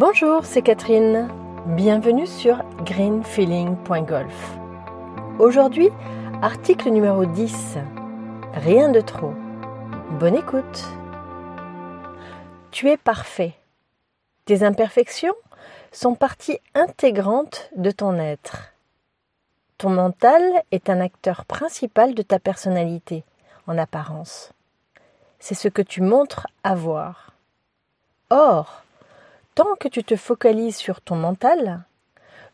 Bonjour, c'est Catherine. Bienvenue sur greenfeeling.golf. Aujourd'hui, article numéro 10. Rien de trop. Bonne écoute. Tu es parfait. Tes imperfections sont partie intégrante de ton être. Ton mental est un acteur principal de ta personnalité, en apparence. C'est ce que tu montres avoir. Or, que tu te focalises sur ton mental,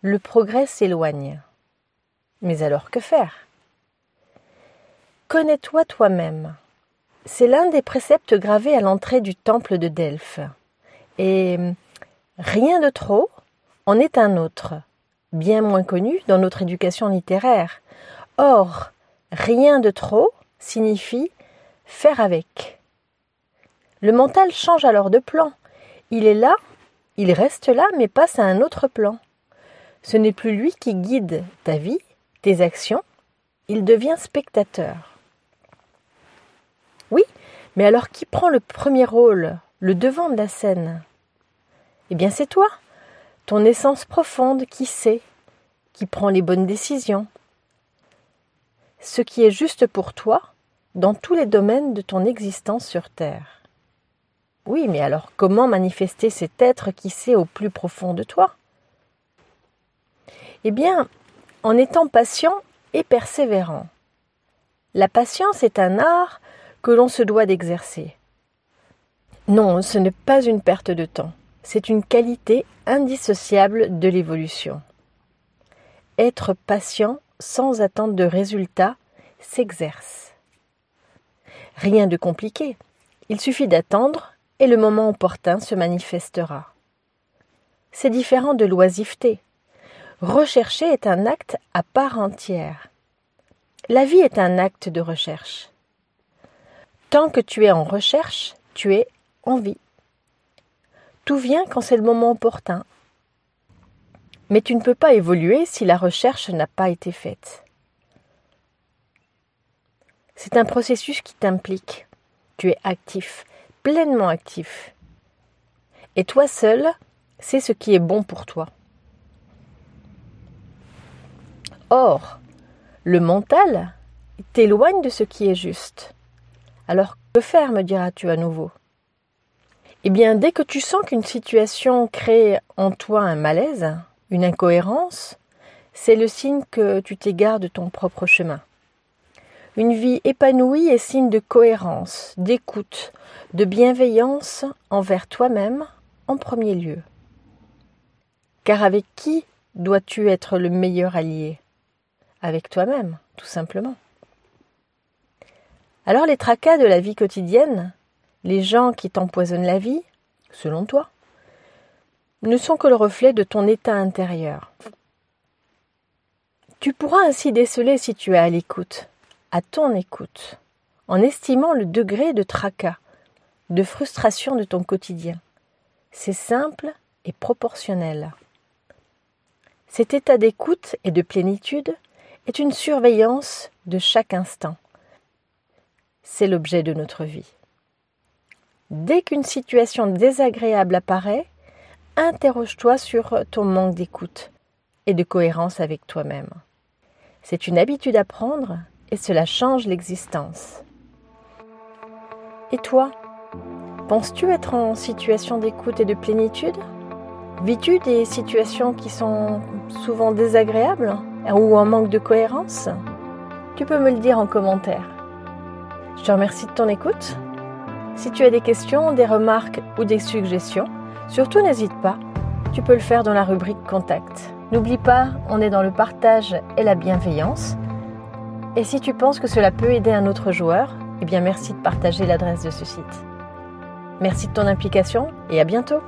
le progrès s'éloigne. Mais alors que faire? Connais-toi toi-même. C'est l'un des préceptes gravés à l'entrée du temple de Delphes. Et rien de trop en est un autre, bien moins connu dans notre éducation littéraire. Or, rien de trop signifie faire avec. Le mental change alors de plan. Il est là il reste là mais passe à un autre plan. Ce n'est plus lui qui guide ta vie, tes actions, il devient spectateur. Oui, mais alors qui prend le premier rôle, le devant de la scène? Eh bien c'est toi, ton essence profonde qui sait, qui prend les bonnes décisions. Ce qui est juste pour toi dans tous les domaines de ton existence sur Terre. Oui, mais alors comment manifester cet être qui sait au plus profond de toi? Eh bien, en étant patient et persévérant. La patience est un art que l'on se doit d'exercer. Non, ce n'est pas une perte de temps, c'est une qualité indissociable de l'évolution. Être patient sans attendre de résultats s'exerce. Rien de compliqué. Il suffit d'attendre et le moment opportun se manifestera. C'est différent de l'oisiveté. Rechercher est un acte à part entière. La vie est un acte de recherche. Tant que tu es en recherche, tu es en vie. Tout vient quand c'est le moment opportun. Mais tu ne peux pas évoluer si la recherche n'a pas été faite. C'est un processus qui t'implique. Tu es actif, pleinement actif. Et toi seul, c'est ce qui est bon pour toi. Or, le mental t'éloigne de ce qui est juste. Alors que faire, me diras-tu à nouveau? Eh bien, dès que tu sens qu'une situation crée en toi un malaise, une incohérence, c'est le signe que tu t'égares de ton propre chemin. Une vie épanouie est signe de cohérence, d'écoute, de bienveillance envers toi-même en premier lieu. Car avec qui dois-tu être le meilleur allié? Avec toi-même, tout simplement. Alors les tracas de la vie quotidienne, les gens qui t'empoisonnent la vie, selon toi, ne sont que le reflet de ton état intérieur. Tu pourras ainsi déceler si tu es à l'écoute à ton écoute, en estimant le degré de tracas, de frustration de ton quotidien. C'est simple et proportionnel. Cet état d'écoute et de plénitude est une surveillance de chaque instant. C'est l'objet de notre vie. Dès qu'une situation désagréable apparaît, interroge-toi sur ton manque d'écoute et de cohérence avec toi-même. C'est une habitude à prendre et cela change l'existence. Et toi, penses-tu être en situation d'écoute et de plénitude? Vis-tu des situations qui sont souvent désagréables ou en manque de cohérence? Tu peux me le dire en commentaire. Je te remercie de ton écoute. Si tu as des questions, des remarques ou des suggestions, surtout n'hésite pas, tu peux le faire dans la rubrique Contact. N'oublie pas, on est dans le partage et la bienveillance. Et si tu penses que cela peut aider un autre joueur, eh bien merci de partager l'adresse de ce site. Merci de ton implication et à bientôt